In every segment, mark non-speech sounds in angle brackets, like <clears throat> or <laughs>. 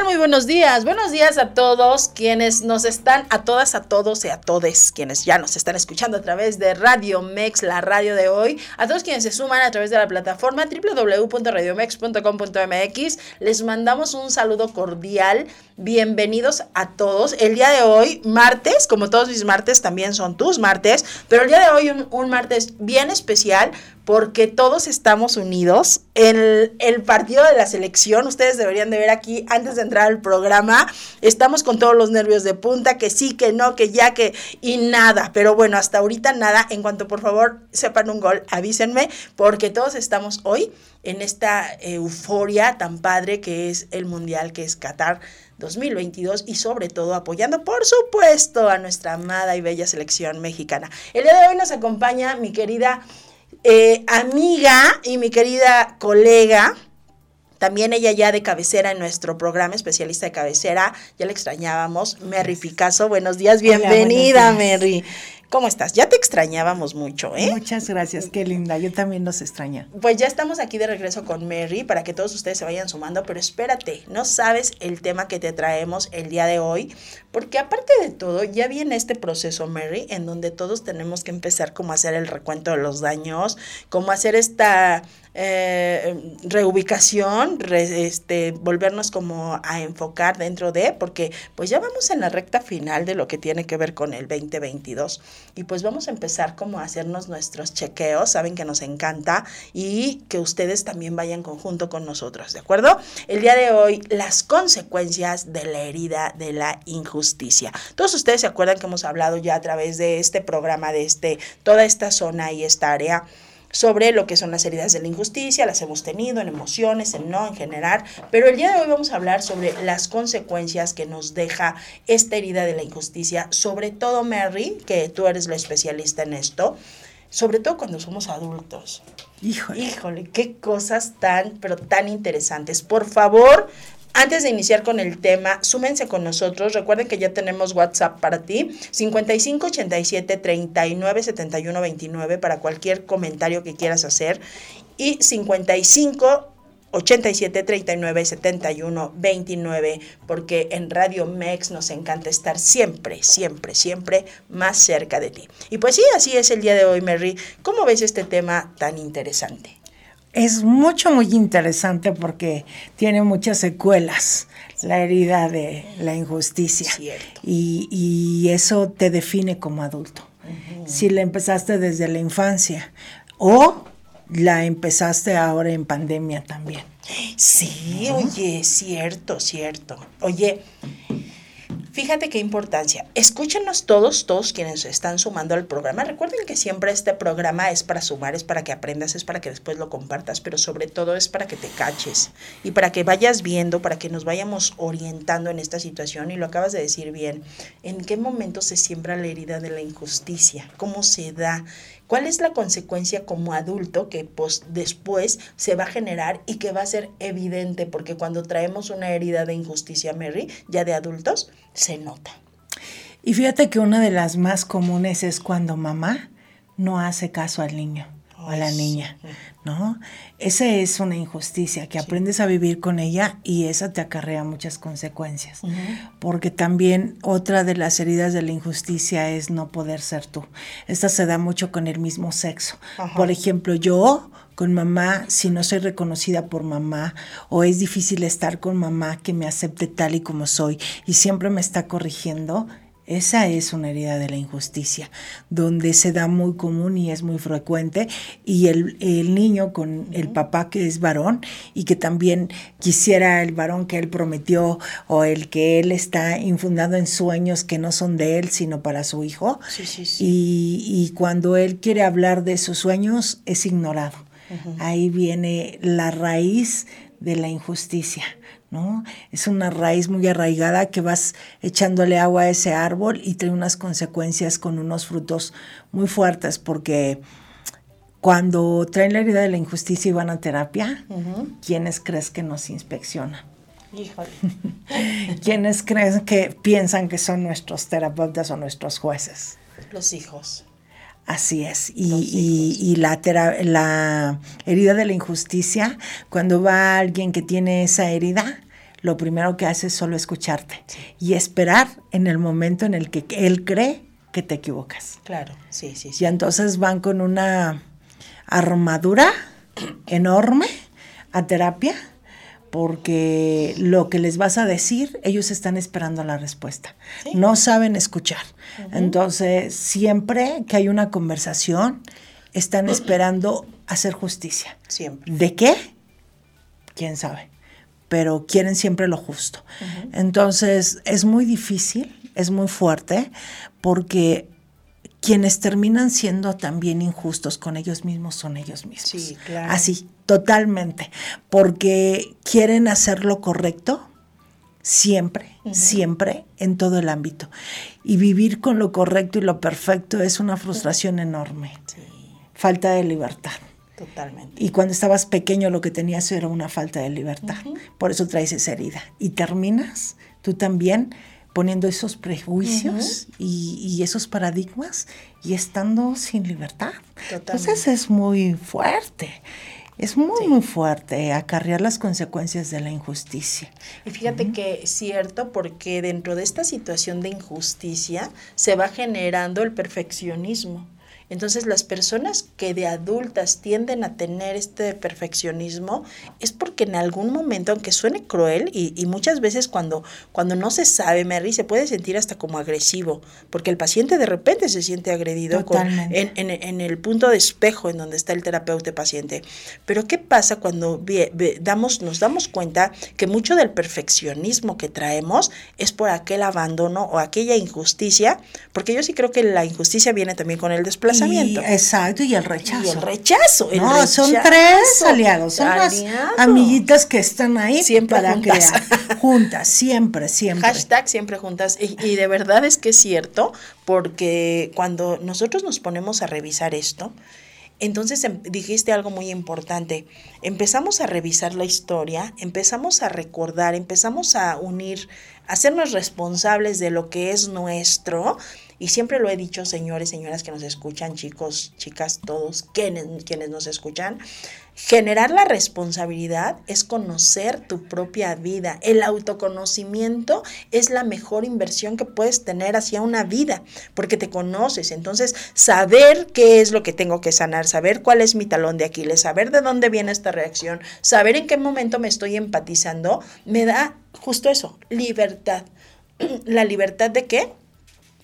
Muy buenos días. Buenos días a todos quienes nos están, a todas, a todos y a todes, quienes ya nos están escuchando a través de Radio Mex, la radio de hoy. A todos quienes se suman a través de la plataforma www.radiomex.com.mx. Les mandamos un saludo cordial. Bienvenidos a todos. El día de hoy, martes, como todos mis martes también son tus martes, pero el día de hoy un martes bien especial porque todos estamos unidos. En el, partido de la selección, ustedes deberían de ver aquí antes de entrar al programa, estamos con todos los nervios de punta, que sí, que no, que ya, que y nada. Pero bueno, hasta ahorita nada. En cuanto por favor sepan un gol, avísenme, porque todos estamos hoy en esta euforia tan padre que es el Mundial, que es Qatar 2022 y sobre todo apoyando, por supuesto, a nuestra amada y bella selección mexicana. El día de hoy nos acompaña mi querida eh, amiga y mi querida colega, también ella ya de cabecera en nuestro programa, especialista de cabecera, ya le extrañábamos, Merry Picasso. Buenos días, bienvenida, Hola, Merry. ¿Cómo estás? Ya te extrañábamos mucho, ¿eh? Muchas gracias, qué linda. Yo también los extraña. Pues ya estamos aquí de regreso con Mary para que todos ustedes se vayan sumando, pero espérate, no sabes el tema que te traemos el día de hoy, porque aparte de todo, ya viene este proceso, Mary, en donde todos tenemos que empezar como a hacer el recuento de los daños, como hacer esta eh, reubicación, este, volvernos como a enfocar dentro de, porque pues ya vamos en la recta final de lo que tiene que ver con el 2022 y pues vamos a empezar como a hacernos nuestros chequeos, saben que nos encanta y que ustedes también vayan conjunto con nosotros, ¿de acuerdo? El día de hoy, las consecuencias de la herida de la injusticia. Todos ustedes se acuerdan que hemos hablado ya a través de este programa, de este, toda esta zona y esta área sobre lo que son las heridas de la injusticia, las hemos tenido en emociones, en no, en general, pero el día de hoy vamos a hablar sobre las consecuencias que nos deja esta herida de la injusticia, sobre todo Mary, que tú eres la especialista en esto, sobre todo cuando somos adultos. Híjole. Híjole, qué cosas tan, pero tan interesantes. Por favor, antes de iniciar con el tema, súmense con nosotros. Recuerden que ya tenemos WhatsApp para ti, 55 87 39 71 29 para cualquier comentario que quieras hacer y 55 87 39 71 29 porque en Radio Mex nos encanta estar siempre, siempre, siempre más cerca de ti. Y pues sí, así es el día de hoy, Mary. ¿Cómo ves este tema tan interesante? Es mucho, muy interesante porque tiene muchas secuelas, la herida de la injusticia. Y, y, eso te define como adulto. Si la empezaste desde la infancia o la empezaste ahora en pandemia también. Sí, oye, cierto, cierto. Oye, Fíjate qué importancia. Escúchenos todos, todos quienes están sumando al programa. Recuerden que siempre este programa es para sumar, es para que aprendas, es para que después lo compartas, pero sobre todo es para que te caches y para que vayas viendo, para que nos vayamos orientando en esta situación. Y lo acabas de decir bien, ¿en qué momento se siembra la herida de la injusticia? ¿Cómo se da? ¿Cuál es la consecuencia como adulto que pues, después se va a generar y que va a ser evidente? Porque cuando traemos una herida de injusticia, Mary, ya de adultos, se nota. Y fíjate que una de las más comunes es cuando mamá no hace caso al niño o a la niña, ¿no? Esa es una injusticia, que aprendes a vivir con ella y esa te acarrea muchas consecuencias. Porque también otra de las heridas de la injusticia es no poder ser tú. Esta se da mucho con el mismo sexo. Por ejemplo, yo con mamá, si no soy reconocida por mamá, o es difícil estar con mamá que me acepte tal y como soy y siempre me está corrigiendo, esa es una herida de la injusticia, donde se da muy común y es muy frecuente, y el, niño con el papá que es varón y que también quisiera el varón que él prometió o el que él está infundando en sueños que no son de él, sino para su hijo. Y, y cuando él quiere hablar de sus sueños, es ignorado. Ahí viene la raíz de la injusticia, ¿no? Es una raíz muy arraigada que vas echándole agua a ese árbol y trae unas consecuencias con unos frutos muy fuertes porque cuando traen la herida de la injusticia y van a terapia, ¿quiénes crees que nos inspeccionan? Híjole. <laughs> ¿Quiénes creen que piensan que son nuestros terapeutas o nuestros jueces? Los hijos. Así es. Y, y, la, la herida de la injusticia, cuando va alguien que tiene esa herida, lo primero que hace es solo escucharte y esperar en el momento en el que él cree que te equivocas. Claro, sí, sí, sí. Y entonces van con una armadura enorme a terapia porque lo que les vas a decir, ellos están esperando la respuesta. No saben escuchar. Entonces, siempre que hay una conversación, están <clears throat> esperando hacer justicia. Siempre. ¿De qué? ¿Quién sabe? Pero quieren siempre lo justo. Entonces, es muy difícil, es muy fuerte, porque quienes terminan siendo también injustos con ellos mismos son ellos mismos. Sí, claro. Así, totalmente. Porque quieren hacer lo correcto siempre, siempre, en todo el ámbito. Y vivir con lo correcto y lo perfecto es una frustración enorme. Sí. Falta de libertad. Totalmente. Y cuando estabas pequeño lo que tenías era una falta de libertad. Por eso traes esa herida. Y terminas tú también poniendo esos prejuicios y, esos paradigmas y estando sin libertad. Entonces es muy fuerte. Es muy, muy fuerte acarrear las consecuencias de la injusticia. Y fíjate que es cierto porque dentro de esta situación de injusticia se va generando el perfeccionismo. Entonces las personas que de adultas tienden a tener este perfeccionismo es porque en algún momento, aunque suene cruel, y, muchas veces cuando, cuando no se sabe, Mary, se puede sentir hasta como agresivo, porque el paciente de repente se siente agredido en, el punto de espejo en donde está el terapeuta paciente. Pero ¿qué pasa cuando damos, nos damos cuenta que mucho del perfeccionismo que traemos es por aquel abandono o aquella injusticia? Porque yo sí creo que la injusticia viene también con el desplazamiento exacto, y el rechazo. Y el rechazo. no, son tres aliados, son las amiguitas que están ahí siempre para juntas. <laughs> juntas, siempre, siempre. Hashtag siempre juntas. Y, y de verdad es que es cierto, porque cuando nosotros nos ponemos a revisar esto, entonces em, dijiste algo muy importante. Empezamos a revisar la historia, empezamos a recordar, empezamos a unir, a hacernos responsables de lo que es nuestro y siempre lo he dicho, señores, señoras que nos escuchan, chicos, chicas, todos quienes, quienes nos escuchan, generar la responsabilidad es conocer tu propia vida. El autoconocimiento es la mejor inversión que puedes tener hacia una vida, porque te conoces. Entonces, saber qué es lo que tengo que sanar, saber cuál es mi talón de Aquiles, saber de dónde viene esta reacción, saber en qué momento me estoy empatizando, me da justo eso, libertad. <clears throat> ¿La libertad de qué?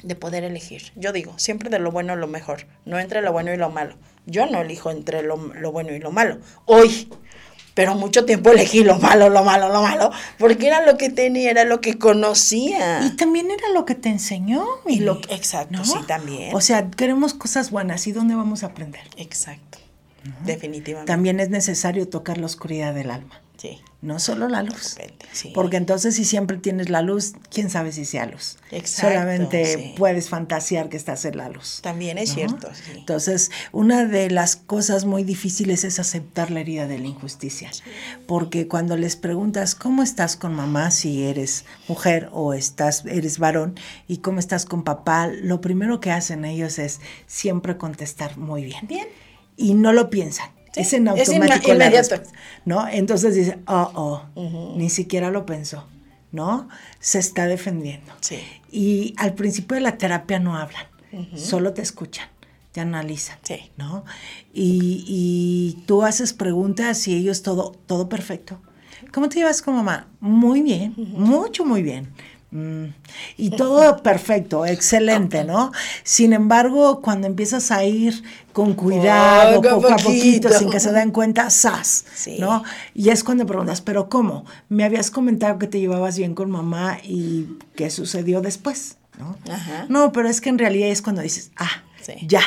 De poder elegir. Yo digo, siempre de lo bueno lo mejor, no entre lo bueno y lo malo. Yo no elijo entre lo, bueno y lo malo. Hoy, pero mucho tiempo elegí lo malo, lo malo, lo malo, porque era lo que tenía, era lo que conocía. Y también era lo que te enseñó. Y lo, exacto, sí, también. O sea, queremos cosas buenas, ¿y dónde vamos a aprender? Exacto, definitivamente. También es necesario tocar la oscuridad del alma. Sí. No solo la luz. Porque entonces si siempre tienes la luz, quién sabe si sea luz. Exacto, Solamente puedes fantasear que estás en la luz. También es cierto. Entonces, una de las cosas muy difíciles es aceptar la herida de la injusticia. Porque cuando les preguntas, ¿cómo estás con mamá si eres mujer o estás, eres varón? ¿Y cómo estás con papá? Lo primero que hacen ellos es siempre contestar muy bien. Bien. Y no lo piensan es en automático. ¿No? Entonces dice, oh, oh, ni siquiera lo pensó, ¿no? Se está defendiendo. Sí. Y al principio de la terapia no hablan, solo te escuchan, te analizan, sí. ¿no? Y, y, tú haces preguntas y ellos todo, todo perfecto. ¿Cómo te llevas con mamá? Muy bien, mucho, muy bien. Mm. Y todo perfecto, excelente, ¿no? Sin embargo, cuando empiezas a ir con cuidado, poco, a poquito, sin que se den cuenta, ¡zas! ¿No? Y es cuando preguntas, ¿pero cómo? Me habías comentado que te llevabas bien con mamá y ¿qué sucedió después? ¿No? No, pero es que en realidad es cuando dices, ah, ya.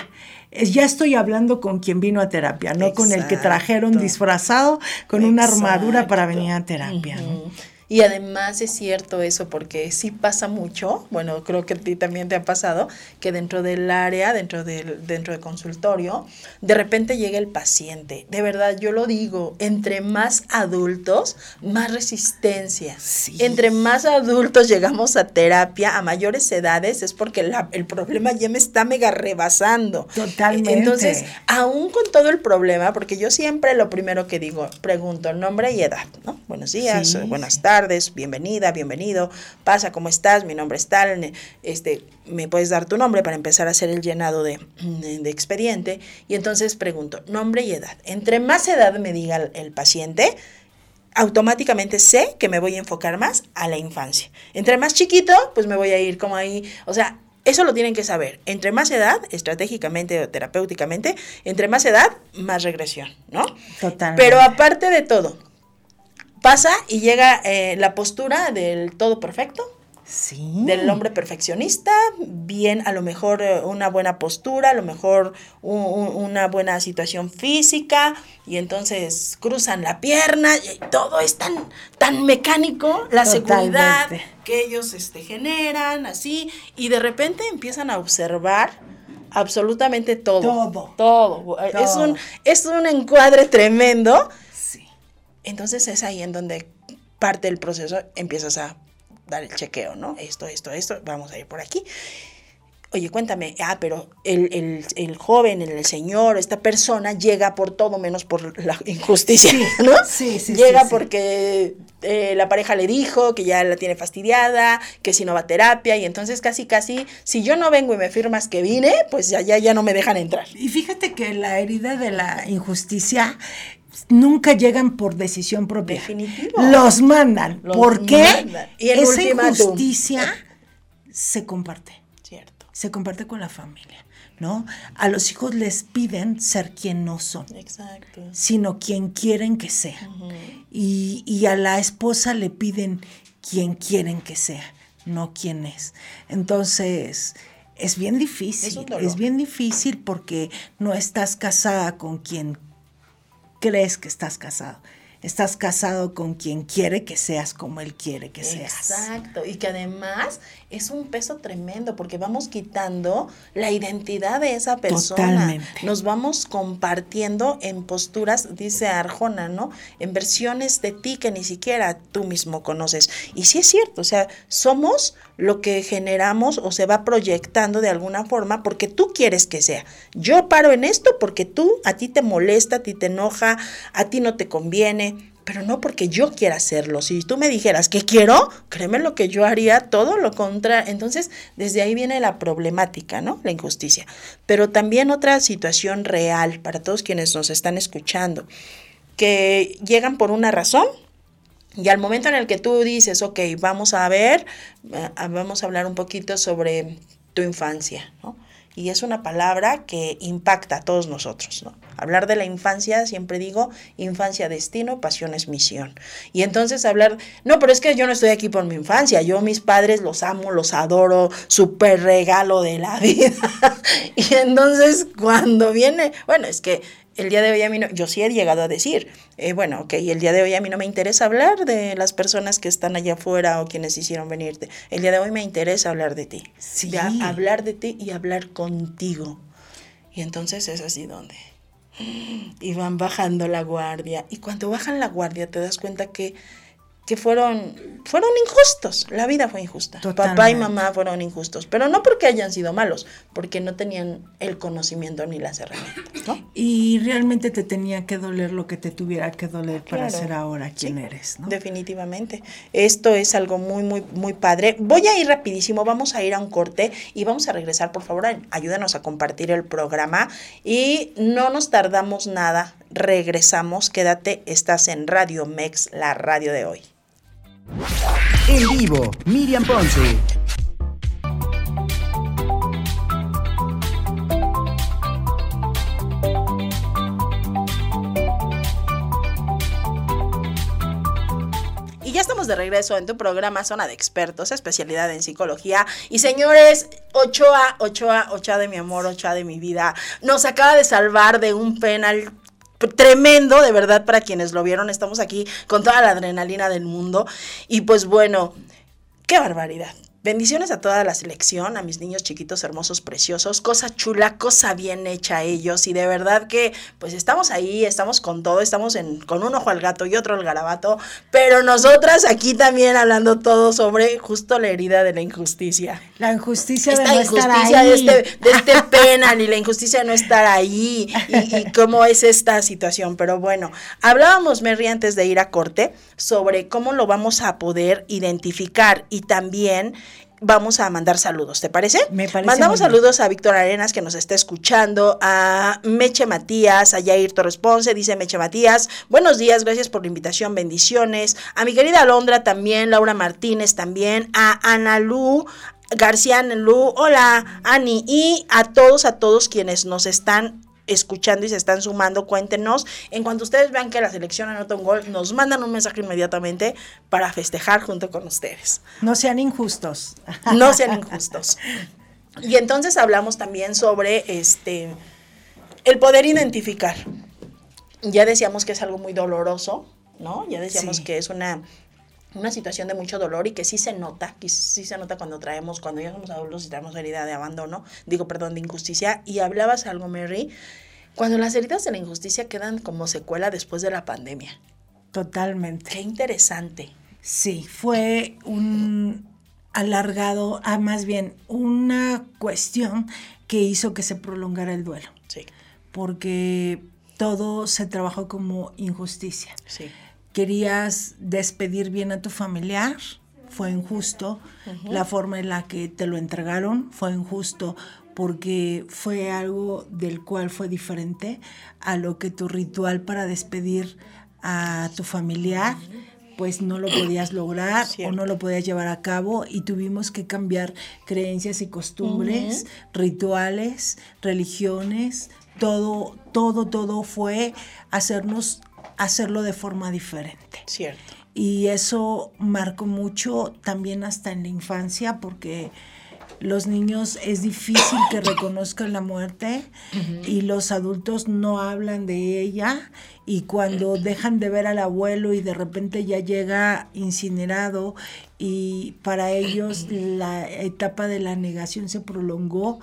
ya estoy hablando con quien vino a terapia, no con el que trajeron disfrazado con una armadura para venir a terapia. Y además es cierto eso, porque sí pasa mucho, bueno, creo que a ti también te ha pasado, que dentro del área, dentro del, dentro del consultorio, de repente llega el paciente. De verdad, yo lo digo, entre más adultos, más resistencia. Entre más adultos llegamos a terapia a mayores edades, es porque el problema ya me está mega rebasando. Totalmente. Entonces, aún con todo el problema, porque yo siempre lo primero que digo, pregunto nombre y edad, ¿no? Buenos días, buenas tardes bienvenida, bienvenido, pasa, ¿cómo estás? Mi nombre es tal, este, me puedes dar tu nombre para empezar a hacer el llenado de, expediente. Y entonces pregunto, nombre y edad. Entre más edad me diga el, paciente, automáticamente sé que me voy a enfocar más a la infancia. Entre más chiquito, pues me voy a ir como ahí, o sea, eso lo tienen que saber. Entre más edad, estratégicamente o terapéuticamente, entre más edad, más regresión, ¿no? Totalmente. Pero aparte de todo, pasa y llega eh, la postura del todo perfecto. Sí. Del hombre perfeccionista, bien a lo mejor eh, una buena postura, a lo mejor una buena situación física, y entonces cruzan la pierna, y todo es tan, tan mecánico, la seguridad que ellos este, generan, así, y de repente empiezan a observar absolutamente todo. Todo. Todo. Es, un, es un encuadre tremendo entonces es ahí en donde parte del proceso empiezas a dar el chequeo, ¿no? Esto, esto, esto, vamos a ir por aquí. Oye, cuéntame, ah, pero el, joven, el señor, esta persona llega por todo menos por la injusticia, <laughs> ¿no? Sí, sí, Llega porque eh, la pareja le dijo que ya la tiene fastidiada, que si no va a terapia, y entonces casi, casi, si yo no vengo y me firmas que vine, pues ya, ya, ya no me dejan entrar. Y fíjate que la herida de la injusticia nunca llegan por decisión propia. Definitivo. Los mandan. ¿Por qué? Y esa injusticia se comparte. Cierto. Se comparte con la familia, ¿no? A los hijos les piden ser quien no son. Exacto. Sino quien quieren que sea. y, y a la esposa le piden quien quieren que sea, no quien es. Entonces, es bien difícil. Es bien difícil porque no estás casada con quien crees que estás casado. Estás casado con quien quiere que seas como él quiere que seas. Exacto. Y que además es un peso tremendo porque vamos quitando la identidad de esa persona. Totalmente. Nos vamos compartiendo en posturas, dice Arjona, ¿no? En versiones de ti que ni siquiera tú mismo conoces. Y sí es cierto, o sea, somos lo que generamos o se va proyectando de alguna forma porque tú quieres que sea. Yo paro en esto porque tú, a ti te molesta, a ti te enoja, a ti no te conviene pero no porque yo quiera hacerlo. Si tú me dijeras que quiero, créeme lo que yo haría todo lo contrario. Entonces, desde ahí viene la problemática, ¿no? La injusticia. Pero también otra situación real para todos quienes nos están escuchando, que llegan por una razón y al momento en el que tú dices, ok, vamos a ver, eh, vamos a hablar un poquito sobre tu infancia, ¿no? Y es una palabra que impacta a todos nosotros. ¿no? Hablar de la infancia, siempre digo, infancia, destino, pasión es misión. Y entonces hablar, no, pero es que yo no estoy aquí por mi infancia, yo mis padres los amo, los adoro, súper regalo de la <laughs> vida. y entonces cuando viene, bueno, es que el día de hoy a mí no, yo sí he llegado a decir, eh, bueno, ok, el día de hoy a mí no me interesa hablar de las personas que están allá afuera o quienes hicieron venirte. El día de hoy me interesa hablar de ti. Sí. hablar de ti y hablar contigo. Y entonces es así donde. Y van bajando la guardia. Y cuando bajan la guardia te das cuenta que que fueron, fueron injustos. La vida fue injusta. Papá y mamá fueron injustos. Pero no porque hayan sido malos, porque no tenían el conocimiento ni las herramientas. Y realmente te tenía que doler lo que te tuviera que doler para ser ahora quien eres. ¿no? Definitivamente. Esto es algo muy, muy, muy padre. Voy a ir rapidísimo, vamos a ir a un corte y vamos a regresar. Por favor, ayúdanos a compartir el programa. Y no nos tardamos nada. Regresamos. Quédate, estás en Radio Mex, la radio de hoy. En vivo, Miriam Ponce. estamos de regreso en tu programa Zona de Expertos, especialidad en psicología. Y señores, Ochoa, Ochoa, Ochoa de mi amor, Ochoa de mi vida, nos acaba de salvar de un penal tremendo, de verdad, para quienes lo vieron. Estamos aquí con toda la adrenalina del mundo. Y pues bueno, qué barbaridad. Bendiciones a toda la selección, a mis niños chiquitos, hermosos, preciosos, cosa chula, cosa bien hecha a ellos. Y de verdad que pues estamos ahí, estamos con todo, estamos en, con un ojo al gato y otro al garabato, pero nosotras aquí también hablando todo sobre justo la herida de la injusticia. La injusticia de no injusticia de este, de este penal y la injusticia de no estar ahí. Y, y cómo es esta situación, pero bueno, hablábamos Mary antes de ir a corte sobre cómo lo vamos a poder identificar y también vamos a mandar saludos, ¿te parece? Me parece. Mandamos saludos a Víctor Arenas que nos está escuchando, a Meche Matías, a Jair Torres Ponce, dice Meche Matías, buenos días, gracias por la invitación, bendiciones. A mi querida Alondra también, Laura Martínez también, a Ana Lu, García Lu, hola Ani, y a todos, a todos quienes nos están escuchando y se están sumando, cuéntenos. En cuanto ustedes vean que la selección anota un gol, nos mandan un mensaje inmediatamente para festejar junto con ustedes. No sean injustos. No sean injustos. Y entonces hablamos también sobre este el poder identificar. Ya decíamos que es algo muy doloroso, ¿no? Ya decíamos que es una una situación de mucho dolor y que sí se nota, que sí se nota cuando traemos, cuando ya somos adultos y traemos herida de abandono, digo, perdón, de injusticia. Y hablabas algo, Mary, cuando las heridas de la injusticia quedan como secuela después de la pandemia. Totalmente. Qué interesante. Sí, fue un alargado, ah, más bien una cuestión que hizo que se prolongara el duelo. Sí. Porque todo se trabajó como injusticia. Sí querías despedir bien a tu familiar, fue injusto. La forma en la que te lo entregaron fue injusto porque fue algo del cual fue diferente a lo que tu ritual para despedir a tu familiar pues no lo podías <clears throat> lograr o no lo podías llevar a cabo y tuvimos que cambiar creencias y costumbres, rituales, religiones, todo, todo, todo fue hacernos hacerlo de forma diferente. Cierto. Y eso marcó mucho también hasta en la infancia porque los niños es difícil que reconozcan la muerte y los adultos no hablan de ella y cuando dejan de ver al abuelo y de repente ya llega incinerado y para ellos la etapa de la negación se prolongó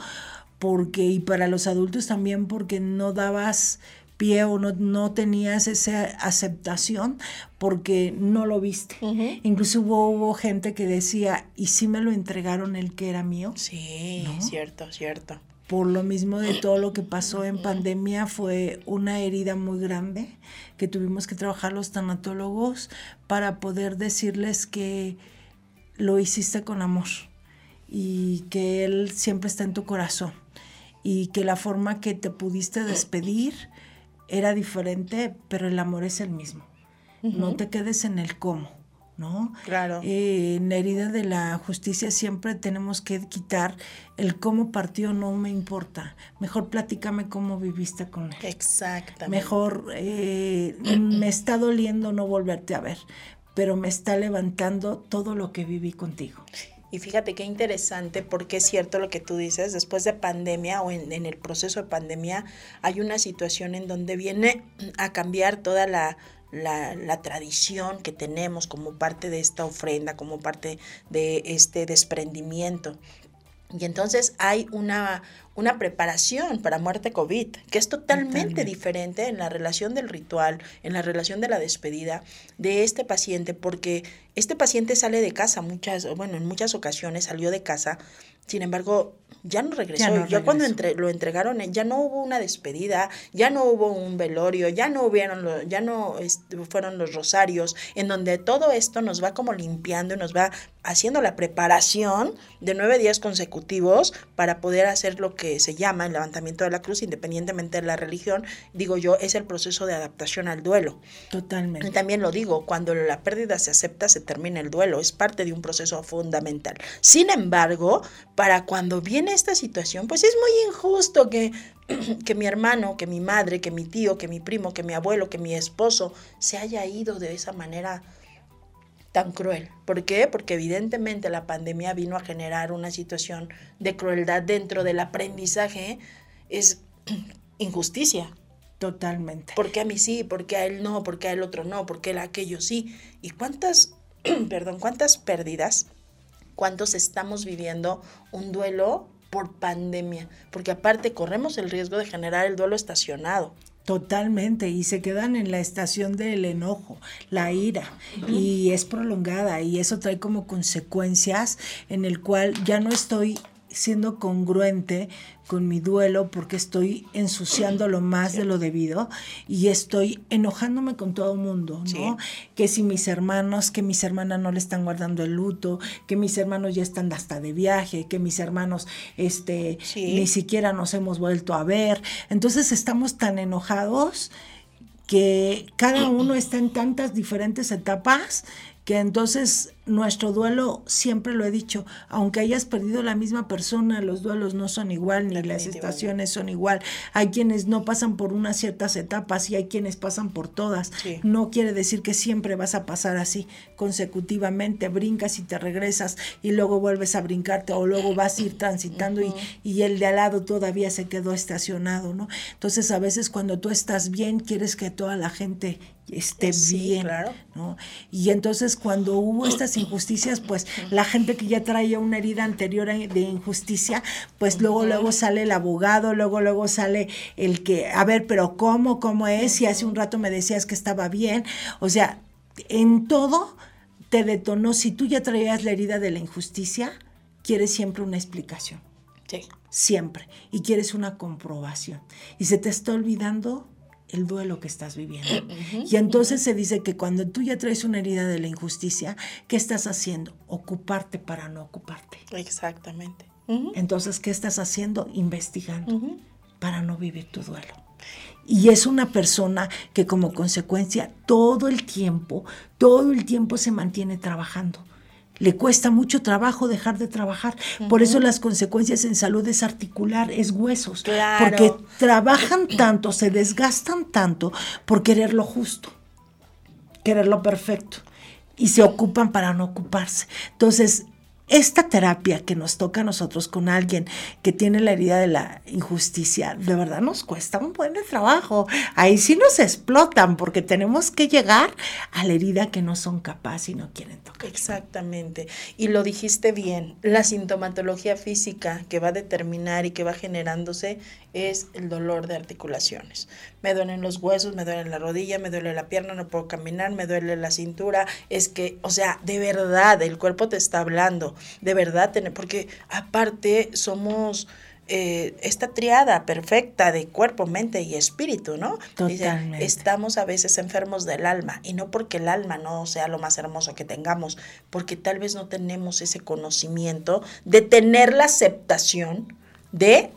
porque y para los adultos también porque no dabas pie o no, no tenías esa aceptación porque no lo viste. Incluso hubo, gente que decía, ¿y si me lo entregaron el que era mío? Sí, cierto, cierto. Por lo mismo de todo lo que pasó en pandemia fue una herida muy grande que tuvimos que trabajar los tanatólogos para poder decirles que lo hiciste con amor y que él siempre está en tu corazón y que la forma que te pudiste despedir era diferente, pero el amor es el mismo. No te quedes en el cómo, ¿no? Claro. Eh, en la herida de la justicia siempre tenemos que quitar el cómo partió, no me importa. Mejor platícame cómo viviste con él. Exactamente. Mejor eh, me está doliendo no volverte a ver, pero me está levantando todo lo que viví contigo. Y fíjate qué interesante, porque es cierto lo que tú dices, después de pandemia o en, el proceso de pandemia hay una situación en donde viene a cambiar toda la, la, tradición que tenemos como parte de esta ofrenda, como parte de este desprendimiento. Y entonces hay una, una preparación para muerte COVID, que es totalmente diferente en la relación del ritual, en la relación de la despedida de este paciente, porque este paciente sale de casa muchas, bueno, en muchas ocasiones salió de casa, sin embargo, ya no regresó. Ya, cuando entre, lo entregaron, ya no hubo una despedida, ya no hubo un velorio, ya no hubieron, ya no fueron los rosarios, en donde todo esto nos va como limpiando y nos va haciendo la preparación de nueve días consecutivos para poder hacer lo que se llama el levantamiento de la cruz, independientemente de la religión, digo yo, es el proceso de adaptación al duelo. Totalmente. Y también lo digo, cuando la pérdida se acepta, se termina el duelo, es parte de un proceso fundamental. Sin embargo, para cuando viene esta situación, pues es muy injusto que, <clears throat> que mi hermano, que mi madre, que mi tío, que mi primo, que mi abuelo, que mi esposo se haya ido de esa manera tan cruel. ¿Por qué? Porque evidentemente la pandemia vino a generar una situación de crueldad dentro del aprendizaje. Es <clears throat> injusticia. Totalmente. ¿Por qué a mí sí? ¿Por qué a él no? ¿Por qué a él otro no? ¿Por qué a aquello sí? ¿Y cuántas, <clears throat> perdón, cuántas pérdidas? ¿Cuántos estamos viviendo un duelo por pandemia? Porque aparte corremos el riesgo de generar el duelo estacionado. Totalmente, y se quedan en la estación del enojo, la ira, y es prolongada, y eso trae como consecuencias en el cual ya no estoy siendo congruente con mi duelo porque estoy ensuciando lo más de lo debido y estoy enojándome con todo el mundo, ¿no? Que si mis hermanos, que mis hermanas no le están guardando el luto, que mis hermanos ya están hasta de viaje, que mis hermanos este ni siquiera nos hemos vuelto a ver. Entonces estamos tan enojados que cada uno está en tantas diferentes etapas que entonces nuestro duelo, siempre lo he dicho, aunque hayas perdido la misma persona, los duelos no son igual, ni las estaciones son igual. Hay quienes no pasan por unas ciertas etapas y hay quienes pasan por todas. No quiere decir que siempre vas a pasar así consecutivamente, brincas y te regresas y luego vuelves a brincarte o luego vas a ir transitando y, y el de al lado todavía se quedó estacionado, ¿no? Entonces a veces cuando tú estás bien, quieres que toda la gente esté bien, claro. ¿no? Y entonces cuando hubo estas injusticias, pues la gente que ya traía una herida anterior de injusticia, pues luego luego sale el abogado, luego luego sale el que, a ver, pero ¿cómo? ¿Cómo es? Y hace un rato me decías que estaba bien. O sea, en todo te detonó, si tú ya traías la herida de la injusticia, quieres siempre una explicación. Sí. Siempre. Y quieres una comprobación. Y se te está olvidando el duelo que estás viviendo. <clears throat> y entonces se dice que cuando tú ya traes una herida de la injusticia, ¿qué estás haciendo? Ocuparte para no ocuparte. Exactamente. Entonces, ¿qué estás haciendo? Investigando para no vivir tu duelo. Y es una persona que como consecuencia todo el tiempo, todo el tiempo se mantiene trabajando le cuesta mucho trabajo dejar de trabajar. Por eso las consecuencias en salud es articular, es huesos. Porque trabajan tanto, se desgastan tanto por querer lo justo, querer lo perfecto. Y se ocupan para no ocuparse. Entonces, esta terapia que nos toca a nosotros con alguien que tiene la herida de la injusticia, de verdad nos cuesta un buen trabajo. Ahí sí nos explotan porque tenemos que llegar a la herida que no son capaces y no quieren tocar. Exactamente. Y lo dijiste bien, la sintomatología física que va a determinar y que va generándose es el dolor de articulaciones. Me duelen los huesos, me duele la rodilla, me duele la pierna, no puedo caminar, me duele la cintura. Es que, o sea, de verdad, el cuerpo te está hablando de verdad tener, porque aparte somos eh, esta triada perfecta de cuerpo, mente y espíritu, ¿no? Totalmente. estamos a veces enfermos del alma y no porque el alma no sea lo más hermoso que tengamos, porque tal vez no tenemos ese conocimiento de tener la aceptación de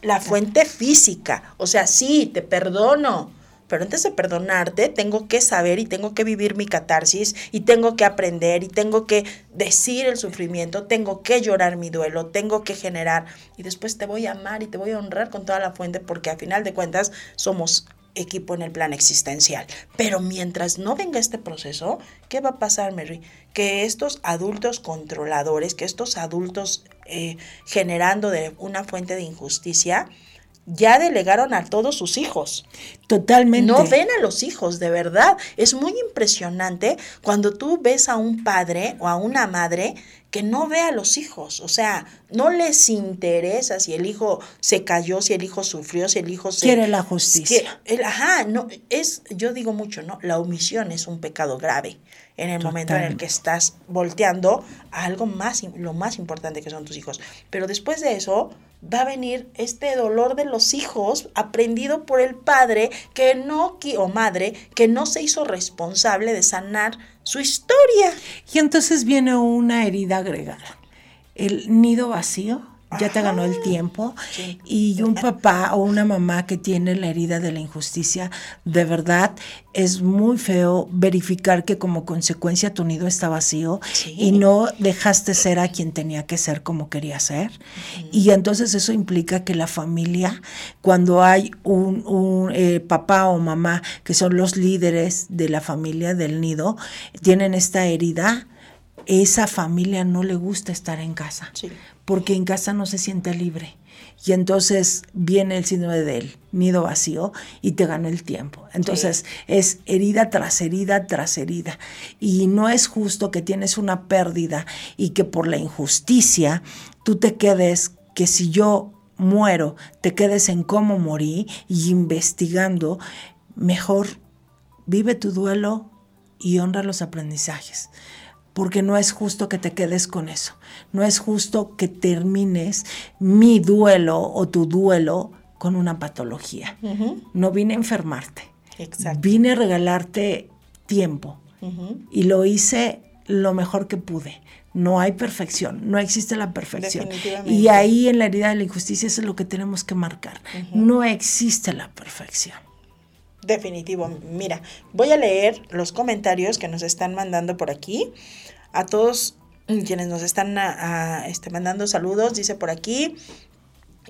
la fuente física. O sea, sí, te perdono, pero antes de perdonarte, tengo que saber y tengo que vivir mi catarsis y tengo que aprender y tengo que decir el sufrimiento, tengo que llorar mi duelo, tengo que generar y después te voy a amar y te voy a honrar con toda la fuente porque a final de cuentas somos equipo en el plan existencial. Pero mientras no venga este proceso, ¿qué va a pasar, Mary? Que estos adultos controladores, que estos adultos eh, generando de una fuente de injusticia, ya delegaron a todos sus hijos. Totalmente. No ven a los hijos, de verdad. Es muy impresionante cuando tú ves a un padre o a una madre que no ve a los hijos, o sea, no les interesa si el hijo se cayó, si el hijo sufrió, si el hijo se... Quiere la justicia. el, ajá, no, es, yo digo mucho, ¿no? La omisión es un pecado grave en el momento en el que estás volteando a algo más, lo más importante que son tus hijos. Pero después de eso, va a venir este dolor de los hijos aprendido por el padre que no, o madre, que no se hizo responsable de sanar su historia. Y entonces viene una herida agregada. El nido vacío ya te ganó el tiempo. Y un papá o una mamá que tiene la herida de la injusticia, de verdad es muy feo verificar que como consecuencia tu nido está vacío y no dejaste ser a quien tenía que ser como quería ser. Y entonces eso implica que la familia, cuando hay un, un eh, papá o mamá que son los líderes de la familia del nido, tienen esta herida, esa familia no le gusta estar en casa. Porque en casa no se siente libre y entonces viene el síndrome del nido vacío y te gana el tiempo. Entonces es herida tras herida tras herida. Y no es justo que tienes una pérdida y que por la injusticia tú te quedes, que si yo muero, te quedes en cómo morí y investigando. Mejor vive tu duelo y honra los aprendizajes porque no es justo que te quedes con eso. No es justo que termines mi duelo o tu duelo con una patología. No vine a enfermarte. Vine a regalarte tiempo. Y lo hice lo mejor que pude. No hay perfección, no existe la perfección. Y ahí en la herida de la injusticia es lo que tenemos que marcar. No existe la perfección. Definitivo. Mira, voy a leer los comentarios que nos están mandando por aquí. A todos quienes nos están este, mandando saludos, dice por aquí.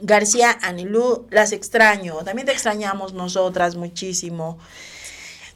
García Anilú, las extraño. También te extrañamos nosotras muchísimo.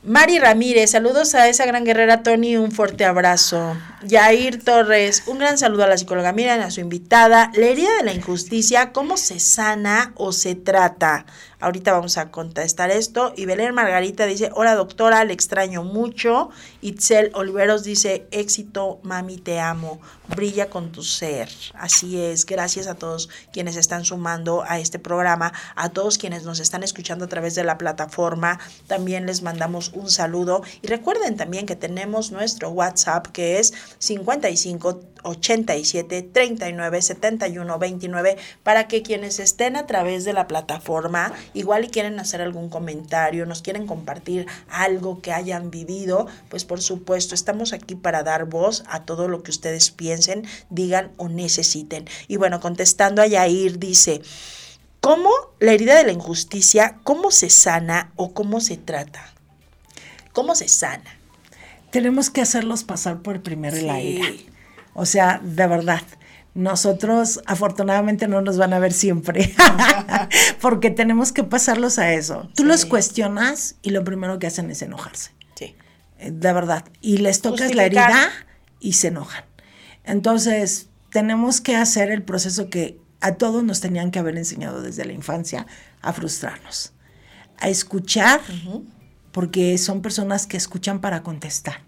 Mari Ramírez, saludos a esa gran guerrera Tony, un fuerte abrazo. Yair Torres, un gran saludo a la psicóloga Miren, a su invitada. La herida de la injusticia, ¿cómo se sana o se trata? Ahorita vamos a contestar esto. Y Belén Margarita dice, hola doctora, le extraño mucho. Itzel Oliveros dice, éxito, mami, te amo. Brilla con tu ser. Así es. Gracias a todos quienes están sumando a este programa, a todos quienes nos están escuchando a través de la plataforma. También les mandamos un saludo. Y recuerden también que tenemos nuestro WhatsApp que es 55 87 39 71 29 para que quienes estén a través de la plataforma igual y quieren hacer algún comentario, nos quieren compartir algo que hayan vivido, pues por supuesto estamos aquí para dar voz a todo lo que ustedes piensen, digan o necesiten. Y bueno, contestando a Yair dice, ¿cómo la herida de la injusticia, cómo se sana o cómo se trata? ¿Cómo se sana? Tenemos que hacerlos pasar por el primer sí. O sea, de verdad. Nosotros afortunadamente no nos van a ver siempre, <laughs> porque tenemos que pasarlos a eso. Tú los cuestionas y lo primero que hacen es enojarse. Sí. Eh, de verdad. Y les tocas la herida y se enojan. Entonces, tenemos que hacer el proceso que a todos nos tenían que haber enseñado desde la infancia, a frustrarnos, a escuchar, porque son personas que escuchan para contestar.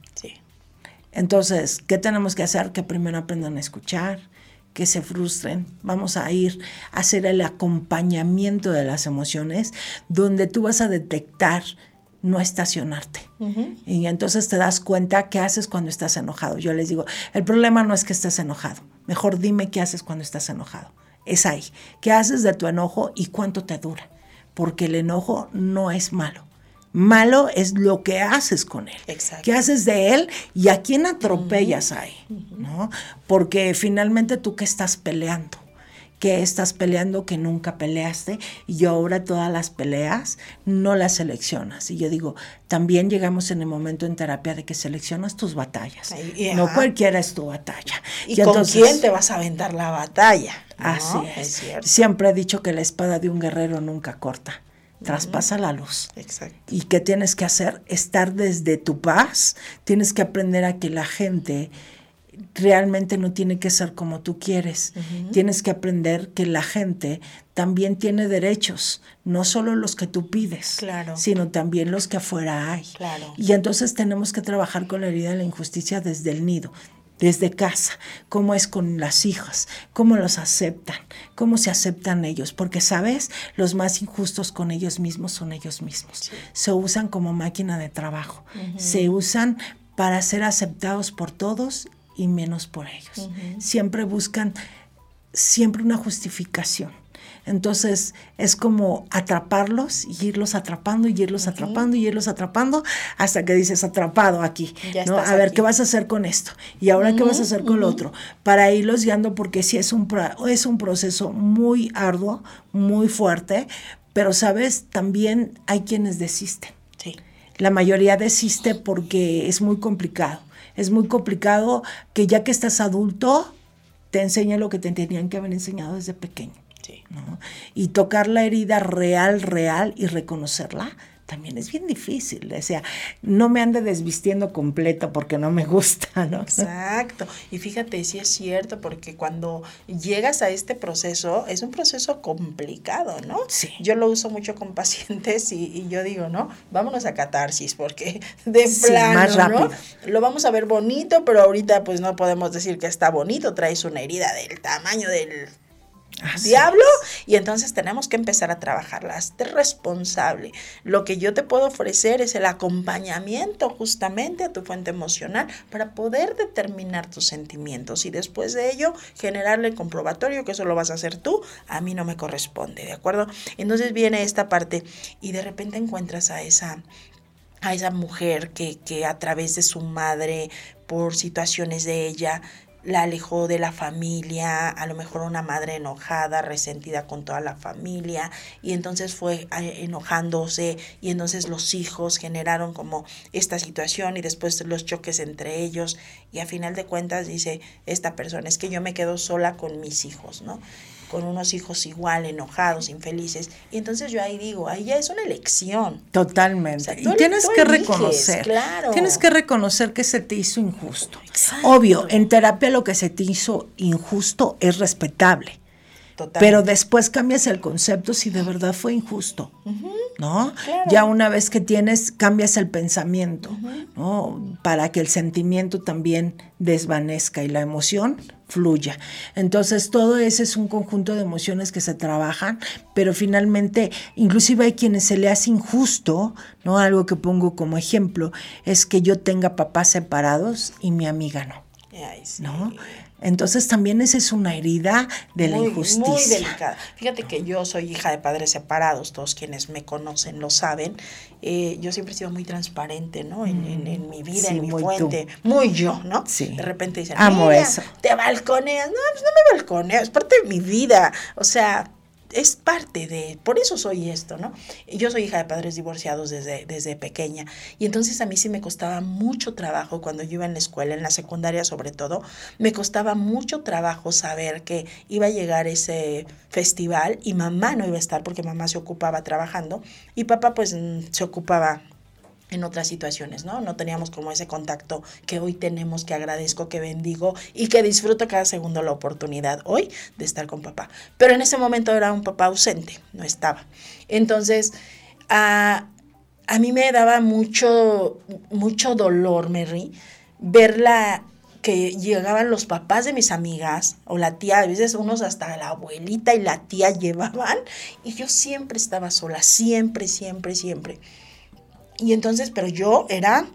Entonces, ¿qué tenemos que hacer? Que primero aprendan a escuchar, que se frustren. Vamos a ir a hacer el acompañamiento de las emociones, donde tú vas a detectar no estacionarte. Y entonces te das cuenta qué haces cuando estás enojado. Yo les digo, el problema no es que estés enojado. Mejor dime qué haces cuando estás enojado. Es ahí. ¿Qué haces de tu enojo y cuánto te dura? Porque el enojo no es malo. Malo es lo que haces con él. Exacto. ¿Qué haces de él y a quién atropellas ahí? ¿no? Porque finalmente tú que estás peleando, que estás peleando que nunca peleaste y ahora todas las peleas no las seleccionas. Y yo digo, también llegamos en el momento en terapia de que seleccionas tus batallas. no cualquiera es tu batalla. ¿Y, con quién te vas a aventar la batalla? Así es. Siempre he dicho que la espada de un guerrero nunca corta traspasa la luz. Exacto. Y qué tienes que hacer, estar desde tu paz, tienes que aprender a que la gente realmente no tiene que ser como tú quieres. Tienes que aprender que la gente también tiene derechos, no solo los que tú pides, claro. sino también los que afuera hay. Claro. Y entonces tenemos que trabajar con la herida de la injusticia desde el nido desde casa, cómo es con las hijas, cómo los aceptan, cómo se aceptan ellos, porque sabes, los más injustos con ellos mismos son ellos mismos. Se usan como máquina de trabajo, se usan para ser aceptados por todos y menos por ellos. Siempre buscan siempre una justificación. Entonces es como atraparlos y irlos atrapando y irlos atrapando y irlos atrapando hasta que dices atrapado aquí. ¿no? A ver, ¿qué vas a hacer con esto? Y ahora, ¿qué vas a hacer con lo otro? Para irlos guiando porque sí es un, es un proceso muy arduo, muy fuerte, pero sabes, también hay quienes desisten. Sí. La mayoría desiste porque es muy complicado. Es muy complicado que ya que estás adulto, te enseñe lo que te tenían que haber enseñado desde pequeño. Sí. Y tocar la herida real, real y reconocerla también es bien difícil. O sea, no me ande desvistiendo completo porque no me <laughs> gusta, ¿no? Exacto. Y fíjate, sí es cierto, porque cuando llegas a este proceso, es un proceso complicado, ¿no? Sí. Yo lo uso mucho con <laughs> pacientes y, yo digo, ¿no? Vámonos a catarsis, porque de plano, ¿no? Lo vamos a ver bonito, pero ahorita pues no podemos decir que está bonito, traes una herida del tamaño del diablo y entonces tenemos que empezar a trabajarla. Hazte responsable. Lo que yo te puedo ofrecer es el acompañamiento justamente a tu fuente emocional para poder determinar tus sentimientos y después de ello generarle el comprobatorio que eso lo vas a hacer tú. A mí no me corresponde, ¿de acuerdo? Entonces viene esta parte y de repente encuentras a esa a esa mujer que, que a través de su madre, por situaciones de ella, la alejó de la familia, a lo mejor una madre enojada, resentida con toda la familia, y entonces fue eh, enojándose, y entonces los hijos generaron como esta situación y después los choques entre ellos, y a final de cuentas dice esta persona, es que yo me quedo sola con mis hijos, ¿no? Con unos hijos igual, enojados, infelices. Y entonces yo ahí digo, ahí ya es una elección. Totalmente. y tienes que reconocer. Claro. Tienes que reconocer que se te hizo injusto. Obvio, en terapia lo que se te hizo injusto es respetable. Pero después cambias el concepto si de verdad fue injusto, ¿no? Ya una vez que tienes, cambias el pensamiento, ¿no? Para que el sentimiento también desvanezca y la emoción fluya. Entonces, todo ese es un conjunto de emociones que se trabajan, pero finalmente, inclusive hay quienes se le hace injusto, ¿no? Algo que pongo como ejemplo es que yo tenga papás separados y mi amiga no. ¿No? Entonces también esa es una herida de la injusticia. Muy delicada. Fíjate que yo soy hija de padres separados, todos quienes me conocen lo saben. Eh, yo siempre he sido muy transparente, ¿no? En, en, mi vida, en mi fuente. Muy yo, ¿no? Sí. De repente dicen, Amo eso. te balconeas. No, pues no me balconeo, es parte de mi vida. O sea, es parte de, por eso soy esto, ¿no? Yo soy hija de padres divorciados desde, desde pequeña y entonces a mí sí me costaba mucho trabajo cuando yo iba en la escuela, en la secundaria sobre todo, me costaba mucho trabajo saber que iba a llegar ese festival y mamá no iba a estar porque mamá se ocupaba trabajando y papá pues mm, se ocupaba en otras situaciones, ¿no? No teníamos como ese contacto que hoy tenemos, que agradezco, que bendigo y que disfruto cada segundo la oportunidad hoy de estar con papá. Pero en ese momento era un papá ausente, no estaba. Entonces, a, a mí me daba mucho, mucho dolor, Mary, verla que llegaban los papás de mis amigas o la tía, a veces unos hasta la abuelita y la tía <laughs> llevaban y yo siempre estaba sola, siempre, siempre, siempre. Y entonces, pero yo era